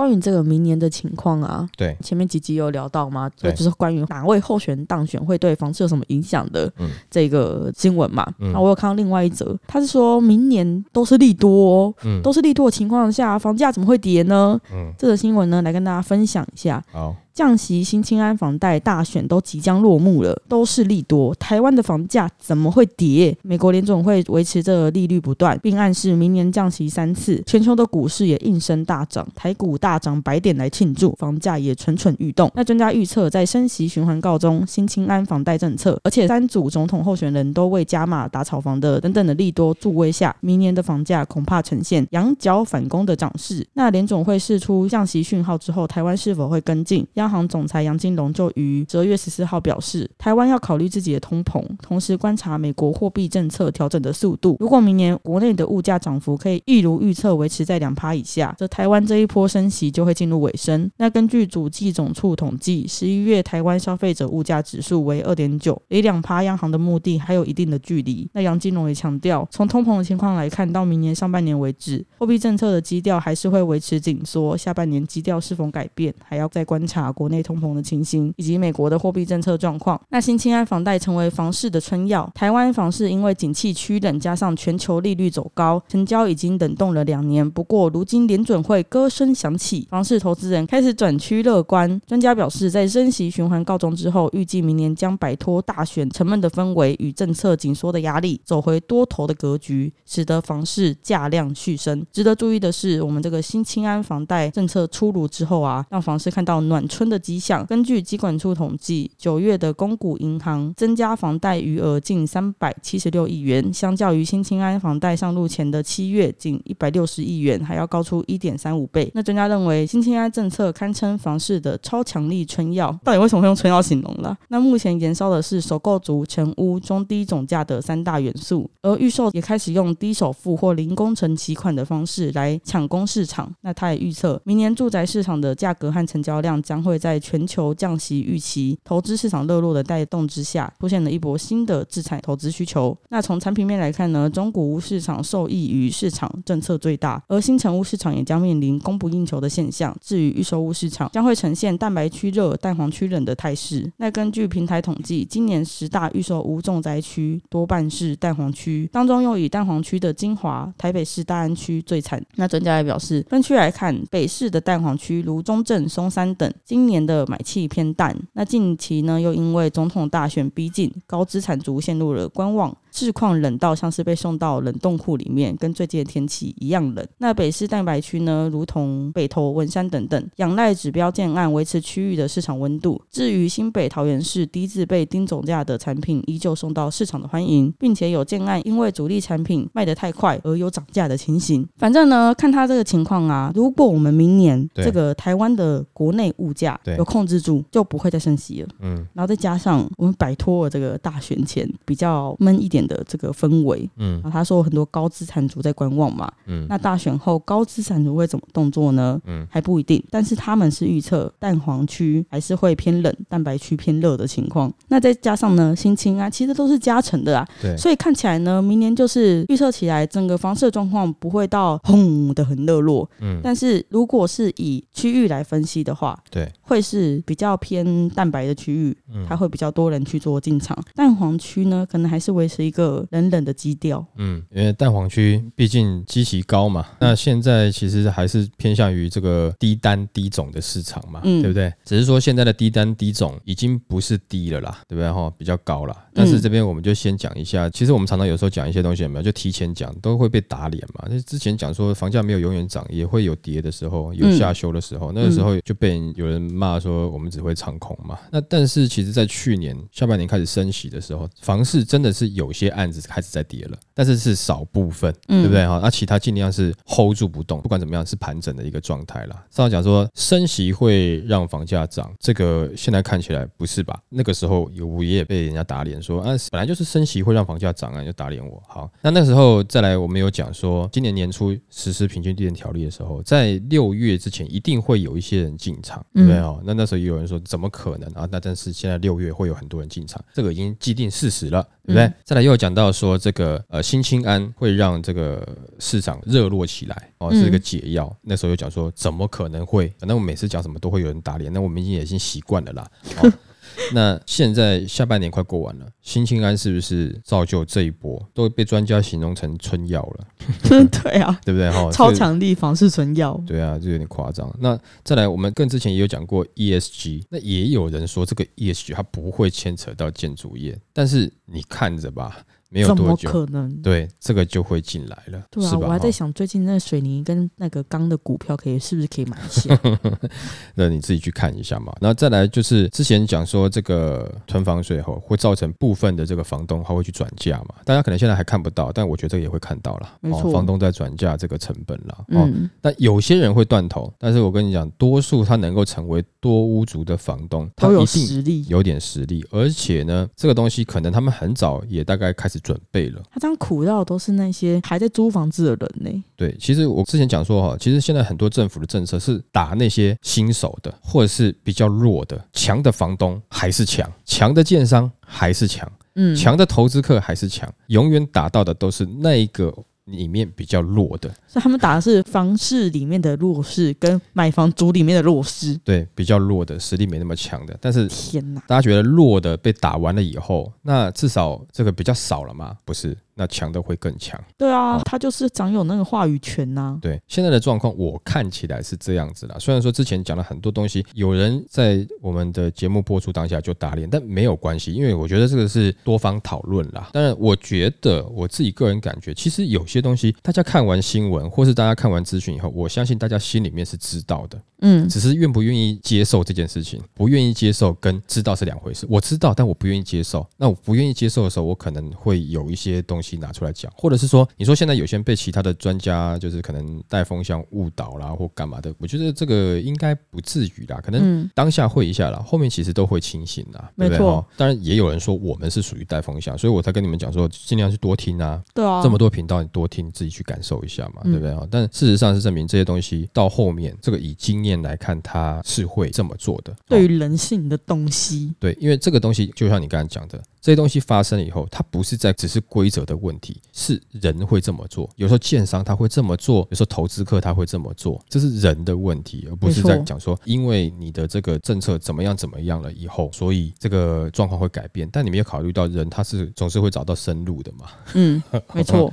关于这个明年的情况啊，对，前面几集有聊到吗？对就是关于哪位候选人当选会对房市有什么影响的嗯这个新闻嘛。嗯那我有看到另外一则，他是说明年都是利多、哦，嗯都是利多的情况下，房价怎么会跌呢？嗯，这则新闻呢，来跟大家分享一下。好，降息、新青安房贷大选都即将落幕了，都是利多。台湾的房价怎么会跌？美国联总会维持着利率不断，并暗示明年降息三次。全球的股市也应声大涨，台股大大涨百点来庆祝，房价也蠢蠢欲动。那专家预测，在升息循环告终、新清安房贷政策，而且三组总统候选人都为加码打炒房的等等的利多助威下，明年的房价恐怕呈现仰角反攻的涨势。那联总会释出降息讯号之后，台湾是否会跟进？央行总裁杨金龙就于十二月十四号表示，台湾要考虑自己的通膨，同时观察美国货币政策调整的速度。如果明年国内的物价涨幅可以一如预测维持在两趴以下，则台湾这一波升息就会进入尾声。那根据主计总处统计，十一月台湾消费者物价指数为二点九，离两趴央行的目的还有一定的距离。那杨金龙也强调，从通膨的情况来看，到明年上半年为止，货币政策的基调还是会维持紧缩，下半年基调是否改变，还要再观察国内通膨的情形以及美国的货币政策状况。那新青安房贷成为房市的春药，台湾房市因为景气趋冷，加上全球利率走高，成交已经冷冻了两年。不过如今联准会歌声响起，房市投资人开始转趋乐观。专家表示，在升息循环告终之后，预计明年将摆脱大选沉闷的氛围与政策紧缩的压力，走回多头的格局，使得房市价量续升。值得注意的是，我们这个新青安房贷政策出炉之后啊，让房市看到暖春的迹象。根据机管处统计，九月的公股银行增加房贷余额近三百七十六亿元，相较于新青安房贷上路前的七月仅一百六十亿元，还要高出一点三五倍。那专家认为，新青安政策堪称房市的超强力春药。到底为什么会用春药形容了？那目前燃烧的是首购族、成屋、中低总价的三大元素，而预售也开始用低首付或零工程期款的方式来抢攻市场。那他也预测，明年住宅市场的价格和成交量将会在全球降息预期、投资市场热络的带动之下，出现了一波新的资产投资需求。那从产品面来看呢，中古屋市场受益于市场政策最大，而新成屋市场也将面临供不应求的现象。至于预售屋市场，将会呈现蛋白区热、蛋黄区冷的态势。那根据平台统计，今年十大预售屋重灾区多半是蛋黄区，当中又以蛋黄区的金华、台北市大安区最惨。那专家也表示，分区来看，北市的蛋黄区如中正、松山等，今年的买气偏淡。那近期呢，又因为总统大选逼近，高资产族陷入了观望。市况冷到像是被送到冷冻库里面，跟最近的天气一样冷。那北市蛋白区呢，如同北投、文山等等，仰赖指标建案维持区域的市场温度。至于新北桃园市低至被低总价的产品，依旧受到市场的欢迎，并且有建案因为主力产品卖得太快而有涨价的情形。反正呢，看它这个情况啊，如果我们明年这个台湾的国内物价有控制住，就不会再升息了。嗯然后再加上我们摆脱了这个大选前比较闷一点的这个氛围，嗯然后他说很多高资产族在观望嘛，嗯那大选后高资产族会怎么动作呢？嗯还不一定，但是他们是预测蛋黄区还是会偏冷，蛋白区偏热的情况。那再加上呢，新青啊，其实都是加成的啊，对，所以看起来呢，明年就是预测起来整个房市的状况不会到轰的很热络，嗯但是如果是以区域来分析的话，对，会是比较偏蛋白的区域，嗯它会比较多人去做进场。蛋黄区呢，可能还是维持一个冷冷的基调。嗯，因为蛋黄区毕竟基期高嘛，那现在其实还是偏向于这个低单低总的市场嘛，嗯对不对？只是说现在的低单低总已经不是低了啦，对不对哈？比较高了。但是这边我们就先讲一下，其实我们常常有时候讲一些东西有没有，就提前讲都会被打脸嘛。那之前讲说房价没有永远涨，也会有跌的时候，有下修的时候，那个时候就被有人骂说我们只会唱空嘛。那但是其实在去年下半年开始升息的时候，房市真的是有些案子开始在叠了，但但是是少部分，嗯对不对哈？那其他尽量是 hold 住不动，不管怎么样是盘整的一个状态啦。上次讲说升息会让房价涨，这个现在看起来不是吧？那个时候有我也被人家打脸说啊，本来就是升息会让房价涨啊，你就打脸我。好，那那时候再来，我们有讲说，今年年初实施平均地权条例的时候，在六月之前一定会有一些人进场，对不对哦？那那时候也有人说怎么可能啊？那但是现在六月会有很多人进场，这个已经既定事实了，对不对？嗯再来又有讲到说这个呃新青安会让这个市场热络起来哦，是一个嗯解药。那时候又讲说怎么可能会？反正我每次讲什么都会有人打脸，那我们已经已经习惯了啦。哦 那现在下半年快过完了，新青安是不是造就这一波都被专家形容成春药了，对啊，对不对？哈，超强力房是春药。对啊，就有点夸张。那再来，我们更之前也有讲过 ESG，那也有人说这个 ESG 它不会牵扯到建筑业，但是你看着吧，没有怎么多久，可能？对，这个就会进来了，对啊？我还在想，最近那水泥跟那个钢的股票，可以是不是可以买一下？那你自己去看一下嘛。那再来就是之前讲说这个囤房税后会造成部分的这个房东他会去转嫁嘛，大家可能现在还看不到，但我觉得这个也会看到了。没错房东在转嫁这个成本了。哦，嗯，但有些人会断头，但是我跟你讲，多数他能够成为多屋族的房东，他有一定实力。有点实力，而且呢，这个东西可能他们很早也大概开始准备了。他这样苦到的都是那些还在租房子的人呢。对，其实我之前讲说哈，其实现在很多政府的政策是打那些新手的，或者是比较弱的，强的房东还是强，强的建商还是强，嗯，强的投资客还是强，永远打到的都是那一个里面比较弱的，所以他们打的是房市里面的弱势，跟买房族里面的弱势。对，比较弱的实力没那么强的，但是天哪！大家觉得弱的被打完了以后，那至少这个比较少了吗？不是，那强的会更强。对啊，他就是掌有那个话语权呐、对，现在的状况我看起来是这样子啦。虽然说之前讲了很多东西，有人在我们的节目播出当下就打脸，但没有关系，因为我觉得这个是多方讨论啦。当然，我觉得我自己个人感觉，其实有些东西大家看完新闻或是大家看完资讯以后，我相信大家心里面是知道的。嗯，只是愿不愿意接受这件事情，不愿意接受跟知道是两回事。我知道，但我不愿意接受。那我不愿意接受的时候，我可能会有一些东西拿出来讲，或者是说，你说现在有些人被其他的专家就是可能带风向误导啦，或干嘛的，我觉得这个应该不至于啦，可能嗯当下会一下啦，后面其实都会清醒啦，对不对？没错当然也有人说我们是属于带风向，所以我才跟你们讲说，尽量去多听啊，对啊，这么多频道，你多听，自己去感受一下嘛，嗯对不对啊？但事实上是证明这些东西到后面，这个以经验来看，它是会这么做的。对哦于人性的东西，对，因为这个东西就像你刚才讲的，这些东西发生了以后，它不是在只是规则的问题，是人会这么做。有时候建商他会这么做，有时候投资客他会这么做，这是人的问题，而不是在讲说因为你的这个政策怎么样怎么样了以后，所以这个状况会改变。但你没有考虑到人他是总是会找到生路的嘛。嗯，没错，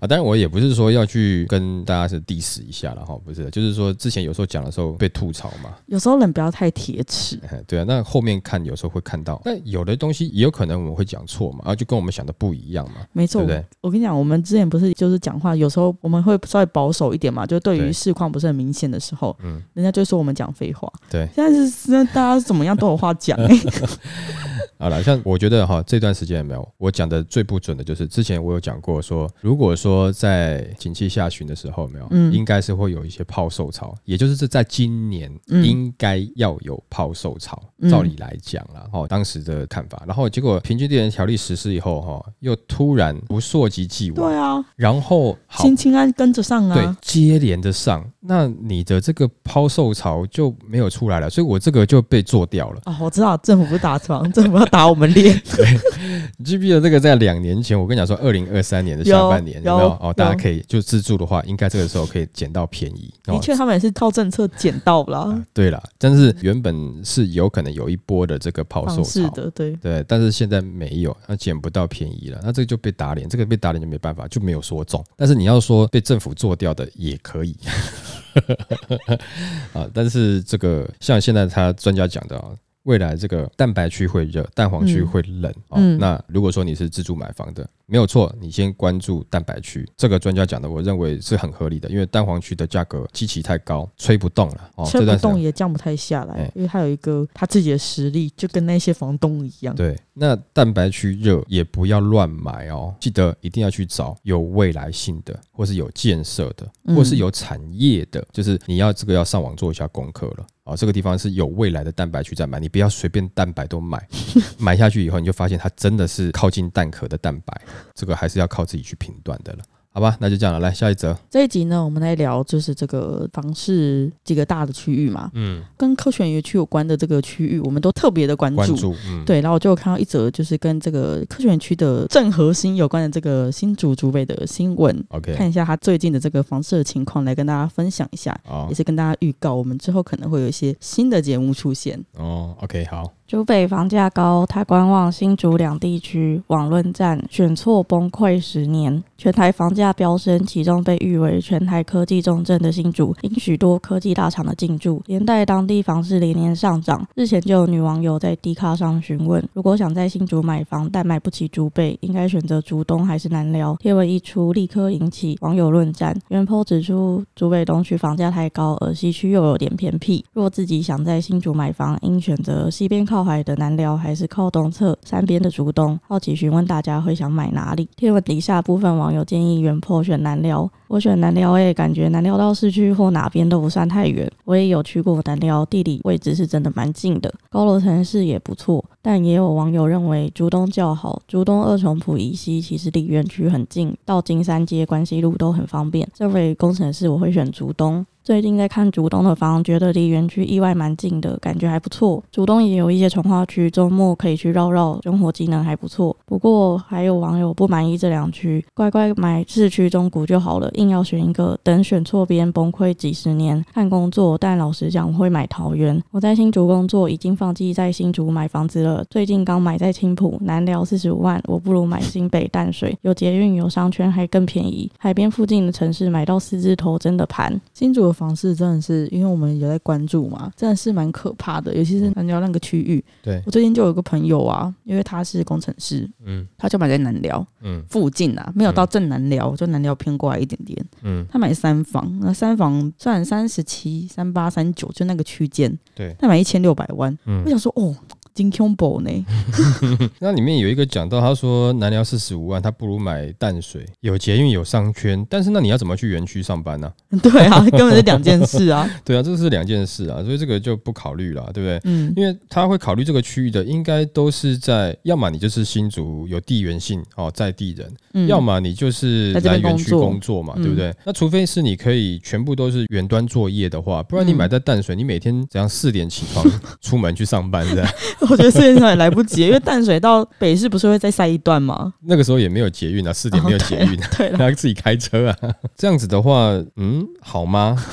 啊，当然我也不是说要去跟大家是 diss 一下了哈，不是，就是说之前有时候讲的时候被吐槽嘛，有时候人不要太铁齿，哎对啊，那后面看有时候会看到，那有的东西也有可能我们会讲错嘛，啊，就跟我们想的不一样嘛，没错对。对？我跟你讲，我们之前不是就是讲话，有时候我们会稍微保守一点嘛，就对于对。市况不是很明显的时候，嗯。人家就说我们讲废话。对，现在是现在大家怎么样都有话讲、欸，好了，像我觉得哈，这段时间有没有我讲的最不准的就是之前我有讲过说，如果说在景气下旬的时候没有，嗯。应该是会有一些抛售潮，也就是这在今年嗯。应该要有抛售潮，嗯。照理来讲啦，哈，当时的看法，然后结果平均地权条例实施以后哈，又突然不溯及既往，对啊，然后好新清安跟着上啊对啊，接连的上，那你的这个抛售潮就没有出来了，所以我这个就被做掉了。哦，我知道政府不打床，政府要打我们脸，你记不记得这个在两年前，我跟你讲说，二零二三年的下半年有有没有？哦，大家可以就自助的话，应该这个时候可以捡到便宜。哦的确，他们也是靠政策捡到了啊，对啦，但是原本是有可能有一波的这个抛售潮。的，对，对，但是现在没有，那捡不到便宜了，那这个就被打脸，这个被打脸就没办法，就没有说中。但是你要说被政府做掉的也可以，啊，但是这个像现在他专家讲的啊。未来这个蛋白区会热，蛋黄区嗯会冷、啊。嗯那如果说你是自住买房的，没有错，你先关注蛋白区，这个专家讲的，我认为是很合理的，因为蛋黄区的价格基期太高，吹不动了哦，吹不动。也降不太下来哎，因为它有一个它自己的实力，就跟那些房东一样。对，那蛋白区热也不要乱买哦，记得一定要去找有未来性的，或是有建设的，嗯或是有产业的，就是你要这个要上网做一下功课了。哦、这个地方是有未来的蛋白区在买，你不要随便蛋白都买，买下去以后你就发现它真的是靠近蛋壳的蛋白，这个还是要靠自己去评断的了。好吧，那就这样了，来下一则。这一集呢，我们来聊就是这个房市几个大的区域嘛，嗯，跟科学园区有关的这个区域，我们都特别的关注。关注，嗯，对，然后我就看到一则，就是跟这个科学园区的正核心有关的这个新竹竹北的新闻，，OK，看一下他最近的这个房市的情况，来跟大家分享一下，哦也，是跟大家预告，我们之后可能会有一些新的节目出现。哦，OK，好，竹北房价高，台观望新竹两地区网论战，选错崩溃十年。全台房价飙升，其中被誉为全台科技重镇的新竹，因许多科技大厂的进驻，连带当地房市连年上涨。日前就有女网友在 D 卡上询问，如果想在新竹买房，但买不起竹北，应该选择竹东还是南寮？贴文一出，立刻引起网友论战。原 po 指出，竹北东区房价太高，而西区又有点偏僻。若自己想在新竹买房，应选择西边靠靠海的南寮，还是靠东侧山边的竹东？好奇询问大家会想买哪里？贴文底下部分网友建议原破选南寮，我选南寮诶，感觉南寮到市区或哪边都不算太远。我也有去过南寮，地理位置是真的蛮近的，高楼城市也不错。但也有网友认为竹东较好，竹东二重埔以西其实离园区很近，到金山街、关西路都很方便。这位工程师我会选竹东。最近在看竹东的房，觉得离园区意外蛮近的，感觉还不错。竹东也有一些从化区，周末可以去绕绕，生活机能还不错。不过还有网友不满意这两区，乖乖买市区中古就好了，硬要选一个，等选错边崩溃几十年。看工作，但老实讲，我会买桃园。我在新竹工作，已经放弃在新竹买房子了。最近刚买在青浦，南寮四十五万，我不如买新北淡水，有捷运有商圈，还更便宜。海边附近的城市买到四字头真的盘。新竹的房市真的是，因为我们有在关注嘛，真的是蛮可怕的，尤其是南寮那个区域。对，我最近就有一个朋友啊，因为他是工程师，嗯。他就买在南寮嗯。附近啊，没有到正南寮，就南寮偏过来一点点。嗯，他买三房，那三房算三十七、三八、三九，就那个区间，对，他买一千六百万。嗯。我想说，哦，金 combo 呢？那里面有一个讲到，他说南寮四十五万，他不如买淡水，有捷运有商圈，但是那你要怎么去园区上班呢、对啊，根本是两件事啊。对啊，这是两件事啊，所以这个就不考虑了，对不对？嗯，因为他会考虑这个区域的，应该都是在，要么你就是新竹有地缘性哦，在地人，嗯要么你就是来园区工作嘛，嗯对不对？那除非是你可以全部都是远端作业的话，不然你嗯买在淡水，你每天怎样四点起床出门去上班的，我觉得四点上也来不及，因为淡水到北市不是会再塞一段吗？那个时候也没有捷运啊，四点没有捷运，对了，还要自己开车啊。这样子的话，嗯，好吗？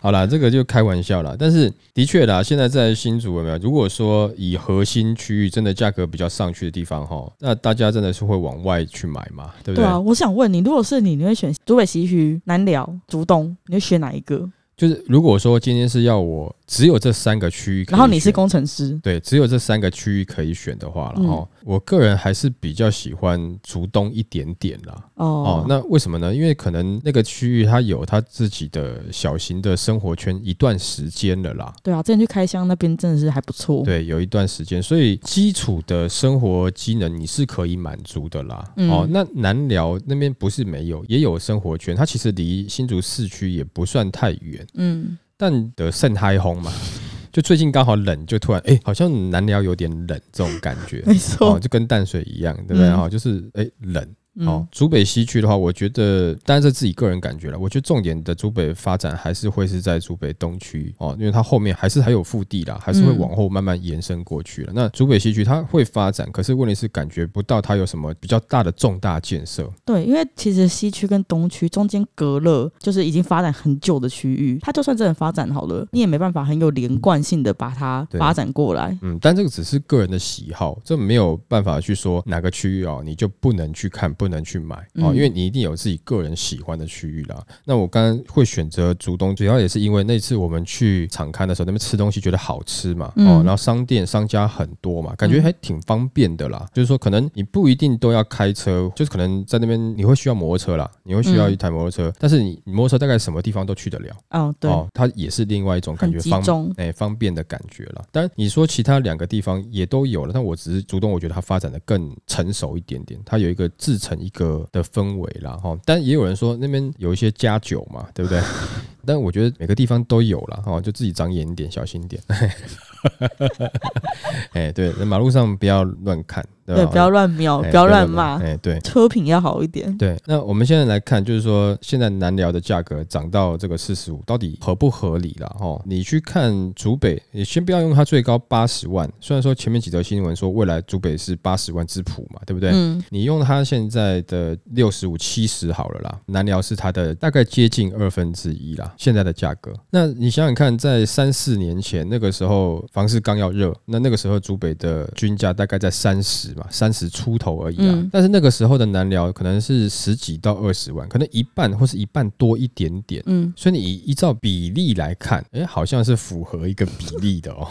好啦，这个就开玩笑啦。但是的确啦，现在在新竹有没有？如果说以核心区域真的价格比较上去的地方哈，那大家真的是会往外去买嘛，对不对？对啊，我想问你，如果是你，你会选竹北西区、南寮、竹东，你会选哪一个？就是如果说今天是要我只有这三个区域然后你是工程师，对，只有这三个区域可以选的话，然嗯后、我个人还是比较喜欢竹东一点点啦。哦哦，那为什么呢？因为可能那个区域它有它自己的小型的生活圈一段时间了啦。对啊，之前去开箱那边真的是还不错。，对，有一段时间，所以基础的生活机能你是可以满足的啦。嗯哦，那南寮那边不是没有，也有生活圈，它其实离新竹市区也不算太远，嗯，但的肾嗨红嘛，就最近刚好冷，就突然哎、好像南寮有点冷这种感觉。没错哦，。就跟淡水一样，对不对？嗯哈、就是哎、冷。嗯哦，竹北西区的话，我觉得，当然这自己个人感觉了。我觉得重点的竹北发展还是会是在竹北东区哦，因为它后面还是还有腹地啦，还是会嗯往后慢慢延伸过去了。那竹北西区它会发展，可是问题是感觉不到它有什么比较大的重大建设。对，因为其实西区跟东区中间隔了，就是已经发展很久的区域，它就算真的发展好了，你也没办法很有连贯性的把它发展过来。嗯，但这个只是个人的喜好，这没有办法去说哪个区域哦，你就不能去看，不不能去买嗯哦，因为你一定有自己个人喜欢的区域啦。那我刚刚会选择竹东，主要也是因为那次我们去场刊的时候，那边吃东西觉得好吃嘛，嗯哦，然后商店商家很多嘛，感觉还挺方便的啦。就是说，可能你不一定都要开车，就是可能在那边你会需要摩托车啦，你会需要嗯一台摩托车，但是你你摩托车大概什么地方都去得了。哦，对，哦，它也是另外一种感觉方中哎、方便的感觉了。当然，你说其他两个地方也都有了，但我只是主动，我觉得它发展的更成熟一点点，它有一个自成一个的氛围啦。哈。但也有人说那边有一些加酒嘛，对不对？但我觉得每个地方都有了哈，就自己长眼一点，小心一点。哎、对，马路上不要乱看，对？对，不要乱瞄，哎不要乱骂，哎、对。车品要好一点。对，那我们现在来看，就是说现在南寮的价格涨到这个四十五，到底合不合理啦？哦，你去看竹北，你先不要用它最高八十万，虽然说前面几则新闻说未来竹北是八十万之谱嘛，对不对？嗯，你用它现在的六十五、七十好了啦，南寮是它的大概接近二分之一啦，现在的价格。那你想想看，在三四年前那个时候房市刚要热，那那个时候竹北的均价大概在三十嘛，三十出头而已啊。嗯但是那个时候的南寮可能是十几到二十万，可能一半或是一半多一点点。嗯，所以你依照比例来看，哎、好像是符合一个比例的哦。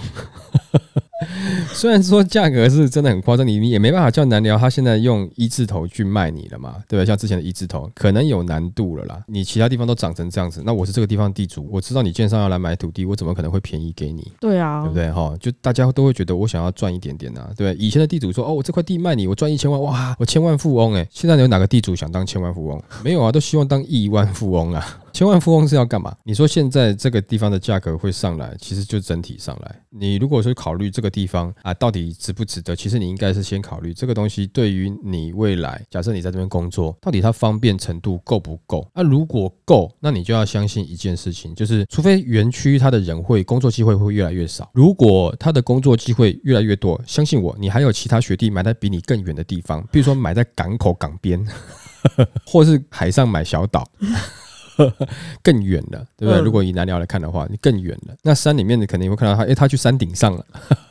虽然说价格是真的很夸张，你你也没办法叫难聊他现在用一字头去卖你了嘛，对吧？像之前的一字头，可能有难度了啦。你其他地方都涨成这样子，那我是这个地方地主，我知道你建商要来买土地，我怎么可能会便宜给你？对啊，对不对？哈，就大家都会觉得我想要赚一点点啊，对以前的地主说，哦，我这块地卖你，我赚一千万，哇，我千万富翁哎。现在有哪个地主想当千万富翁？没有啊，都希望当亿万富翁啊。千万富翁是要干嘛？你说现在这个地方的价格会上来，其实就整体上来。你如果说考虑这个地方啊，到底值不值得？其实你应该是先考虑这个东西对于你未来，假设你在这边工作，到底它方便程度够不够？那、如果够，那你就要相信一件事情，就是除非园区它的人会工作机会会越来越少，如果它的工作机会越来越多，相信我，你还有其他学弟买在比你更远的地方，比如说买在港口港边，或是海上买小岛。更远了，对不对？嗯如果以南寮来看的话，你更远了。那山里面你肯定会看到他，诶，他去山顶上了，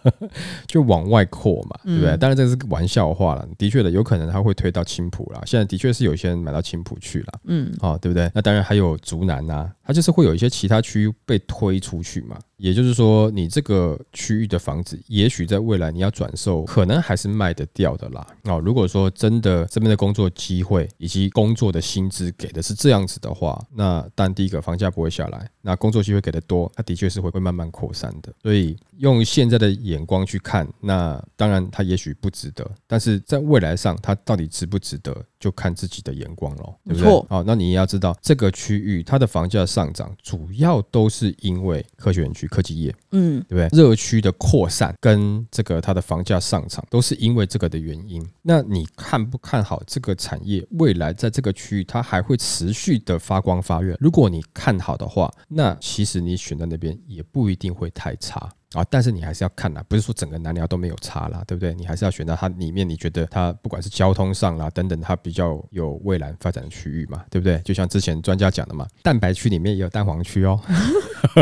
就往外扩嘛，对不对？嗯当然这是个玩笑话了，的确的，有可能他会推到青浦啦。现在的确是有些人买到青浦去了。嗯，哦，对不对？那当然还有竹南呐、它就是会有一些其他区域被推出去嘛。也就是说，你这个区域的房子，也许在未来你要转售，可能还是卖得掉的啦。哦，如果说真的这边的工作机会以及工作的薪资给的是这样子的话，那但第一个房价不会下来，那工作机会给的多，它的确是会会慢慢扩散的。所以用现在的眼光去看，那当然它也许不值得，但是在未来上，它到底值不值得，就看自己的眼光咯，对不对没错？好、那你也要知道，这个区域它的房价上涨，主要都是因为科学园区、科技业，嗯，对不对？热区的扩散跟这个它的房价上涨，都是因为这个的原因。那你看不看好这个产业未来在这个区域它还会持续的发光发热？如果你看好的话，那其实你选在那边也不一定会太差。啊，但是你还是要看啦，不是说整个南寮都没有差啦，对不对？你还是要选到它里面，你觉得它不管是交通上啦等等，它比较有未来发展的区域嘛，对不对？就像之前专家讲的嘛，蛋白区里面也有蛋黄区哦，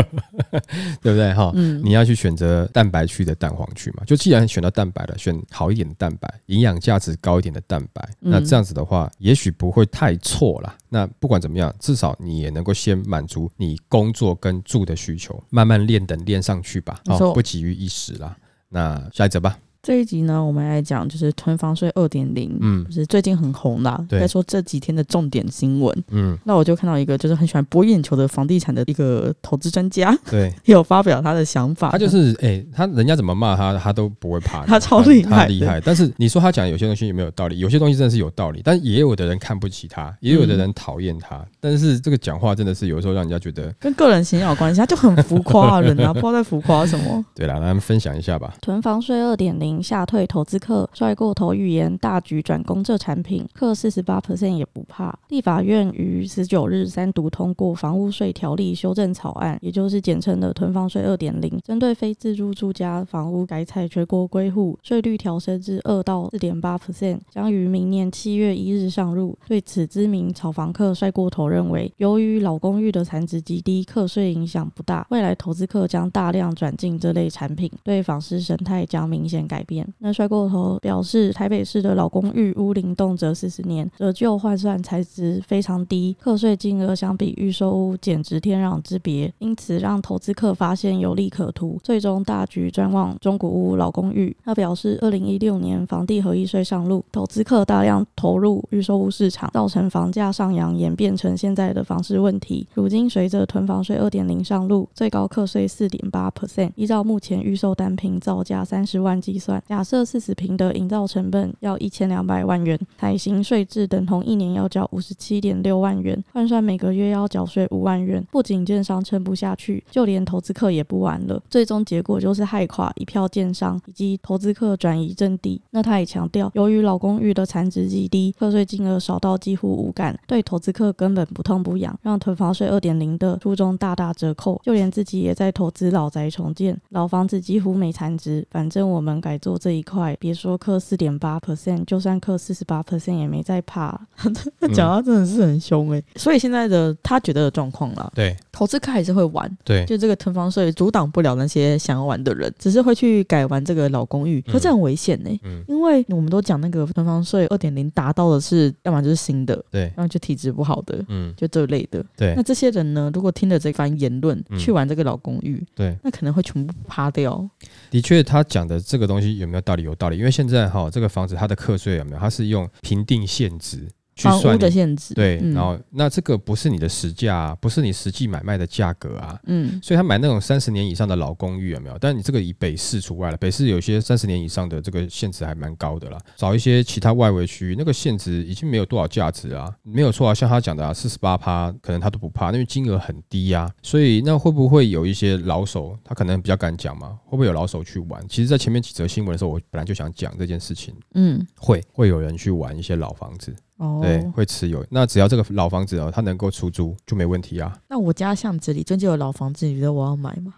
对不对？哈、嗯你要去选择蛋白区的蛋黄区嘛。就既然选到蛋白了，选好一点的蛋白，营养价值高一点的蛋白，那嗯这样子的话，也许不会太错啦。那不管怎么样，至少你也能够先满足你工作跟住的需求，慢慢练等练上去吧。没不急于一时啦。那下一则吧。这一集呢，我们来讲就是囤房税二点零，嗯就是最近很红啦，对该说这几天的重点新闻。嗯，那我就看到一个就是很喜欢博眼球的房地产的一个投资专家，对，也 有发表他的想法。他就是哎、他人家怎么骂他，他都不会怕，他超厉害他厉害。但是你说他讲有些东西有没有道理？有些东西真的是有道理，但也有的人看不起他，也有的人讨厌他。但是这个讲话真的是有时候让人家觉得，跟个人形象有关系，他就很浮夸啊，人啊，不知道在浮夸什么。对啦，让他们分享一下吧。囤房税二点零吓退投资客，帅过头预言大局转攻这产品，克四十八 percent 也不怕。立法院于十九日三读通过房屋税条例修正草案，也就是简称的囤房税二点零，针对非自住住家房屋改采全国归户，税率调升至二到四点八 percent，将于明年七月一日上路。对此，知名炒房客帅过头认为，由于老公寓的产值极低，课税影响不大，未来投资客将大量转进这类产品，对房市生态将明显改改变。那摔过头表示，台北市的老公寓屋龄动辄四十年，折旧换算才值非常低，课税金额相比预售屋简直天壤之别，因此让投资客发现有利可图，最终大举专望中古屋老公寓。他表示，二零一六年房地合一税上路，投资客大量投入预售屋市场，造成房价上扬，演变成现在的房市问题。如今随着囤房税二点零上路，最高课税四点八 percent，依照目前预售单品造价三十万计算，假设四十平的营造成本要一千两百万元，采行税制等同一年要交五十七点六万元，换算每个月要缴税五万元。不仅建商撑不下去，就连投资客也不玩了。最终结果就是害垮一票建商以及投资客转移阵地。那他也强调，由于老公寓的残值极低，课税金额少到几乎无感，对投资客根本不痛不痒，让囤房税二点零的初衷大打折扣。就连自己也在投资老宅重建，老房子几乎没残值，反正我们改做这一块，别说克四点八 percent，就算克四十八 percent 也没在怕。讲到真的是很凶哎、所以现在的他觉得的状况啦，对投资客还是会玩，对，就这个囤房税阻挡不了那些想要玩的人，只是会去改玩这个老公寓，可这很危险呢、嗯因为我们都讲那个囤房税二点零达到的是，要么就是新的，对，要么就体质不好的，嗯就这类的。对那这些人呢，如果听了这番言论嗯去玩这个老公寓，对，那可能会全部趴掉。的确，他讲的这个东西有没有道理？有道理，因为现在哈，这个房子它的课税有没有？它是用评定现值去算你。限制，对，嗯然后那这个不是你的实价、啊，不是你实际买卖的价格啊，嗯所以他买那种三十年以上的老公寓有没有？但你这个以北市除外了，北市有些三十年以上的这个限值还蛮高的啦。找一些其他外围区域，那个限值已经没有多少价值啊，没有错啊。像他讲的啊，四十八趴，可能他都不怕，因为金额很低呀、所以那会不会有一些老手，他可能比较敢讲嘛？会不会有老手去玩？其实，在前面几则新闻的时候，我本来就想讲这件事情，嗯，会会有人去玩一些老房子，哦，对，会持有。那只要这个老房子哦，它能够出租就没问题啊。那我家巷子里真就有老房子，你觉得我要买吗？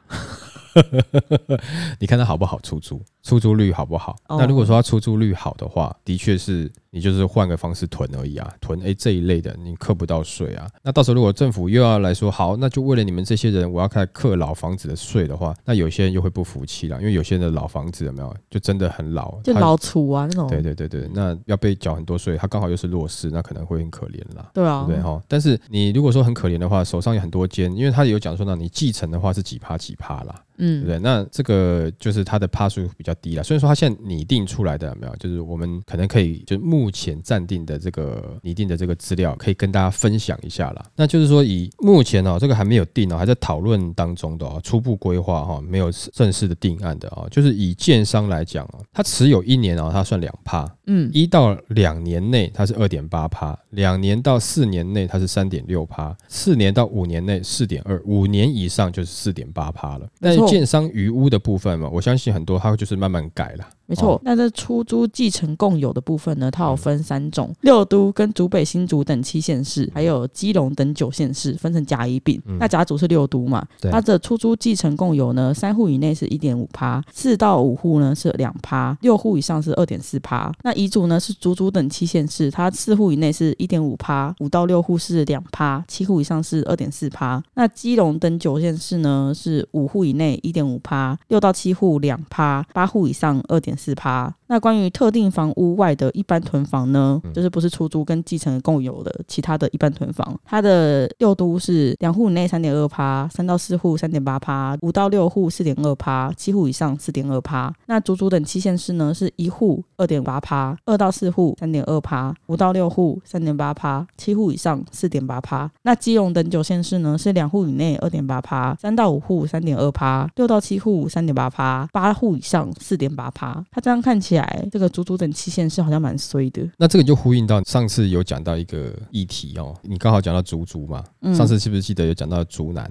你看它好不好出租，出租率好不好？哦那如果说它出租率好的话，的确是你就是换个方式囤而已啊，囤诶这一类的你课不到税啊。那到时候如果政府又要来说好，那就为了你们这些人，我要开始课老房子的税的话，那有些人又会不服气了，因为有些人的老房子有没有就真的很老，就老楚啊那种，对对对对，那要被缴很多税，他刚好又是弱势，那可能会很可怜啦。对啊，对哈？但是你如果说很可怜的话，手上有很多间，因为他有讲说呢，你继承的话是几趴几趴啦，对不嗯，对？那这个就是他的趴数比较低了。所以说它现在拟定出来的有没有，就是我们可能可以就目前暂定的这个拟定的这个资料，可以跟大家分享一下了。那就是说以目前哦，这个还没有定哦，还在讨论当中的哦，初步规划哈，没有正式的定案的哦。就是以建商来讲哦，它持有一年哦，它算两趴，嗯，一到两年内它是二点八趴，两年到四年内它是三点六趴，四年到五年内四点二，五年以上就是四点八趴了。但是建商余屋的部分嘛，我相信很多它就是慢慢改了。没错哦。那这出租继承共有的部分呢，它有嗯分三种：六都跟竹北、新竹等七县市，还有基隆等九县市，分成甲乙丙。嗯那甲组是六都嘛，对它的出租继承共有呢，三户以内是一点五趴，四到五户呢是两趴，六户以上是二点四趴。那乙组呢是竹竹等七县市，它四户以内是一点五趴，五到六户是两趴，七户以上是二点四趴。那基隆等九县市呢是五户以内一点五趴，六到七户两趴，八户以上二点四趴。那关于特定房屋外的一般囤房呢，嗯就是不是出租跟继承共有的其他的一般囤房，它的六都是两户以内三点二趴，三到四户三点八趴，五到六户四点二趴，七户以上四点二趴。那竹竹等七县市呢是一户二点八趴，二到四户三点二趴，五到六户三点八趴，七户以上四点八趴。那基隆等九县市呢是两户以内二点八趴，三到五户三点二趴，六到七户三点八趴，八户以上四点八趴。它这样看起来，这个足足等期限是好像蛮衰的。那这个就呼应到上次有讲到一个议题哦，你刚好讲到足足嘛，嗯上次是不是记得有讲到竹南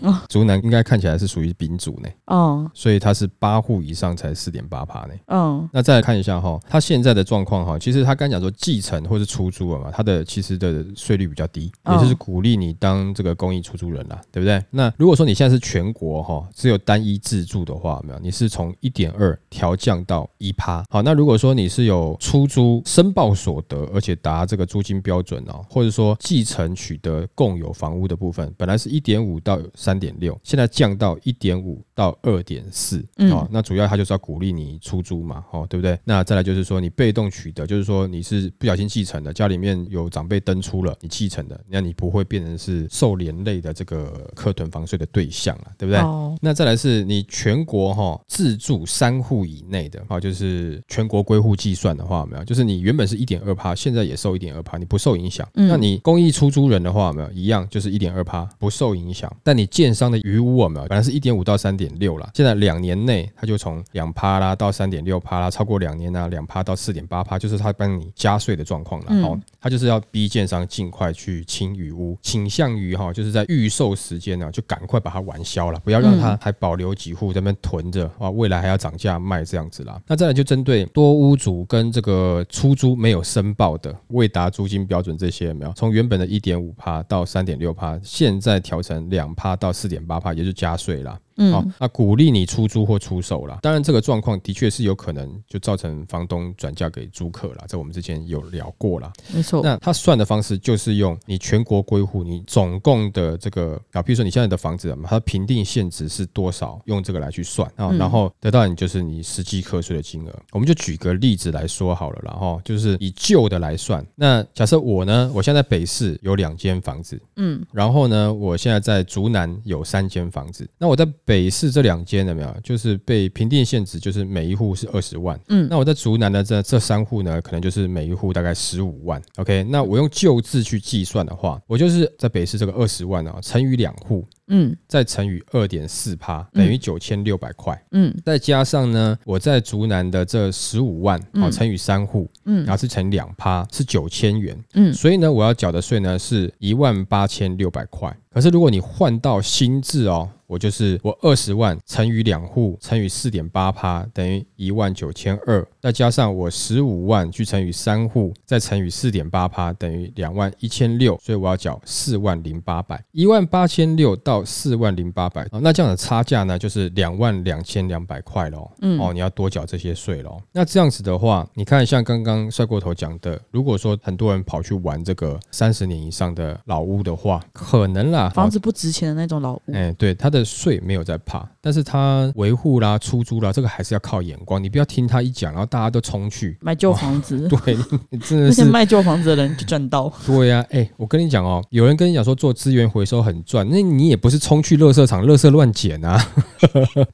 哦？竹南应该看起来是属于丙组呢，哦，所以它是八户以上才四点八趴呢。嗯那再来看一下哈，它现在的状况哈，其实他刚讲说继承或是出租了嘛，它的其实的税率比较低，哦也就是鼓励你当这个公益出租人啦，对不对？那如果说你现在是全国哈，只有单一自住的话，没有，你是从一点二调降到一趴。好，那如果说你是有出租申报所得，而且达这个租金标准哦，或者说继承取得共有房屋的部分，本来是一点五到三点六，现在降到一点五到二点四，嗯哦，那主要它就是要鼓励你出租嘛，哦，对不对？那再来就是说你被动取得，就是说你是不小心继承的，家里面有长辈登出了，你继承的，那你不会变成是受连累的这个客囤房税的对象了，对不对？哦，那再来是你全国哈、自住三户以内的啊，就是全国归户计算的话，没有？就是你原本是一点二趴，现在也受一点二趴，你不受影响。嗯那你公益出租人的话，没有一样就是一点二趴，不受影响。但你建商的余屋有没有？本来是一点五到三点六啦，现在两年内它就从两趴啦到三点六趴啦，超过两年呢两趴到四点八趴，就是它帮你加税的状况啦。嗯哦，它就是要逼建商尽快去清余屋，倾向于哈，就是在预售时间呢就赶快把它完销了，不要让它还保留几户在那边囤着啊，未来还要涨价卖这样子啦。那再来就针对多屋主跟这个出租没有申报的未达租金标准这些有没有？从原本的一点五趴到三点六趴，现在调成两趴到四点八趴，也就加税了。嗯好、那鼓励你出租或出售啦。当然，这个状况的确是有可能就造成房东转嫁给租客啦，这我们之前有聊过啦。没错，那他算的方式就是用你全国归户，你总共的这个啊，比如说你现在的房子，它评定现值是多少，用这个来去算啊，嗯然后得到你就是你实际课税的金额。我们就举个例子来说好了啦，哈，就是以旧的来算。那假设我呢，我现在在北市有两间房子，嗯然后呢，我现在在竹南有三间房子，那我在北市这两间有没有？就是被评定限值，就是每一户是二十万。嗯那我在竹南的这这三户呢，可能就是每一户大概十五万。OK，那我用旧字去计算的话，我就是在北市这个二十万啊，乘以两户，嗯。再乘以二点四趴，等于九千六百块。嗯。再加上呢，我在竹南的这十五万，好、嗯。乘以三户，嗯。然嗯后是乘两趴，是九千元。嗯。所以呢，我要缴的税呢是一万八千六百块。可是如果你换到新制哦，我就是我二十万乘以两户乘以四点八趴，等于一万九千二，再加上我十五万去乘以三户，再乘以四点八趴，等于两万一千六，所以我要缴四万零八百，一万八千六到四万零八百，哦那这样的差价呢就是两万两千两百块喽。嗯哦，你要多缴这些税喽。那这样子的话，你看像刚刚帅过头讲的，如果说很多人跑去玩这个三十年以上的老屋的话，可能啦，房子不值钱的那种老屋，哎、对，他的税没有在怕，但是他维护啦、出租啦，这个还是要靠眼光。你不要听他一讲，然后大家都冲去。买旧房子，对，你 真的那些是卖旧房子的人就赚到。对呀、哎、我跟你讲哦，有人跟你讲说做资源回收很赚，那你也不是冲去垃圾场垃圾乱捡啊，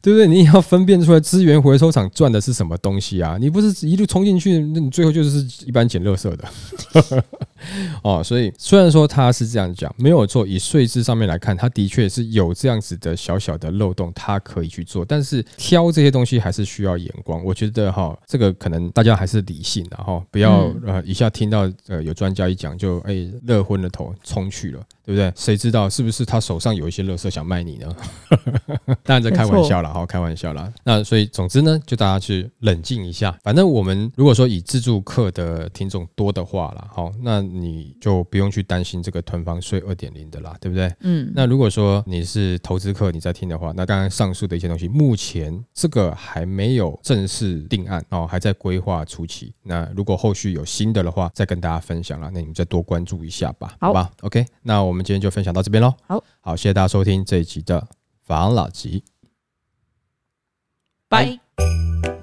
对不对？你也要分辨出来资源回收厂赚的是什么东西啊，你不是一路冲进去，那你最后就是一般捡垃圾的。哦，所以虽然说他是这样讲，没有错，以税制上面来看，他的确是有这样子的小小的漏洞，他可以去做，但是挑这些东西还是需要眼光。我觉得哈，这个可能大家还是理性的哈，不要、嗯呃一下听到呃有专家一讲就哎热昏了头冲去了，对不对？谁知道是不是他手上有一些垃圾想卖你呢？当然在开玩笑了，哈，开玩笑啦。那所以总之呢，就大家去冷静一下。反正我们如果说以自助客的听众多的话了，好，那你就不用去担心这个囤房税二点零的啦，对不对？嗯，那如果说你是投资客，你在听的话，那刚刚上述的一些东西，目前这个还没有正式定案哦，还在规划初期。那如果后续有新的的话，再跟大家分享了，那你们再多关注一下吧，好吧？OK，那我们今天就分享到这边喽。好，好，谢谢大家收听这一集的房老吉。拜。